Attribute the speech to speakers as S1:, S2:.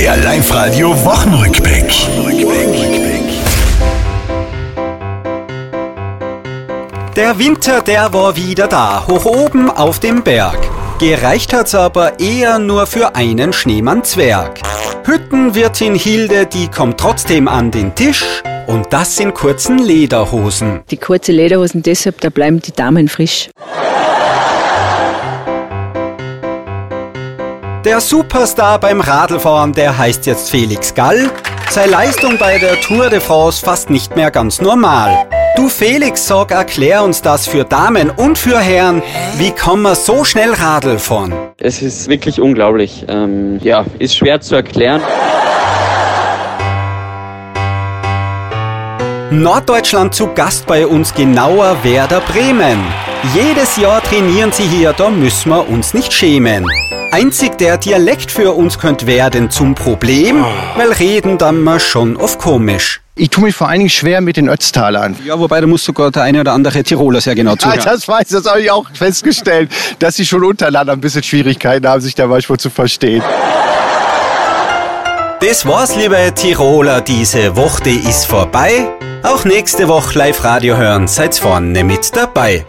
S1: Der Live-Radio Wochenrückblick.
S2: Der Winter, der war wieder da, hoch oben auf dem Berg. Gereicht hat's aber eher nur für einen Schneemann-Zwerg. Hüttenwirtin Hilde, die kommt trotzdem an den Tisch und das in kurzen Lederhosen.
S3: Die kurze Lederhosen deshalb, da bleiben die Damen frisch.
S2: Der Superstar beim Radlfahren, der heißt jetzt Felix Gall. Seine Leistung bei der Tour de France fast nicht mehr ganz normal. Du Felix, sag, erklär uns das für Damen und für Herren. Wie kann man so schnell Radl fahren?
S4: Es ist wirklich unglaublich. Ähm, ja, ist schwer zu erklären.
S2: Norddeutschland zu Gast bei uns genauer Werder Bremen. Jedes Jahr trainieren sie hier, da müssen wir uns nicht schämen. Einzig der Dialekt für uns könnte werden zum Problem, weil reden dann mal schon oft komisch.
S5: Ich tue mich vor allen Dingen schwer mit den Ötztalern.
S2: Ja, wobei da muss sogar der eine oder andere Tiroler sehr genau
S5: Ja,
S2: zuhören.
S5: das weiß ich, das habe ich auch festgestellt, dass sie schon untereinander ein bisschen Schwierigkeiten haben, sich da manchmal zu verstehen.
S2: Das war's, liebe Tiroler, diese Woche ist vorbei. Auch nächste Woche Live-Radio hören, seid vorne mit dabei.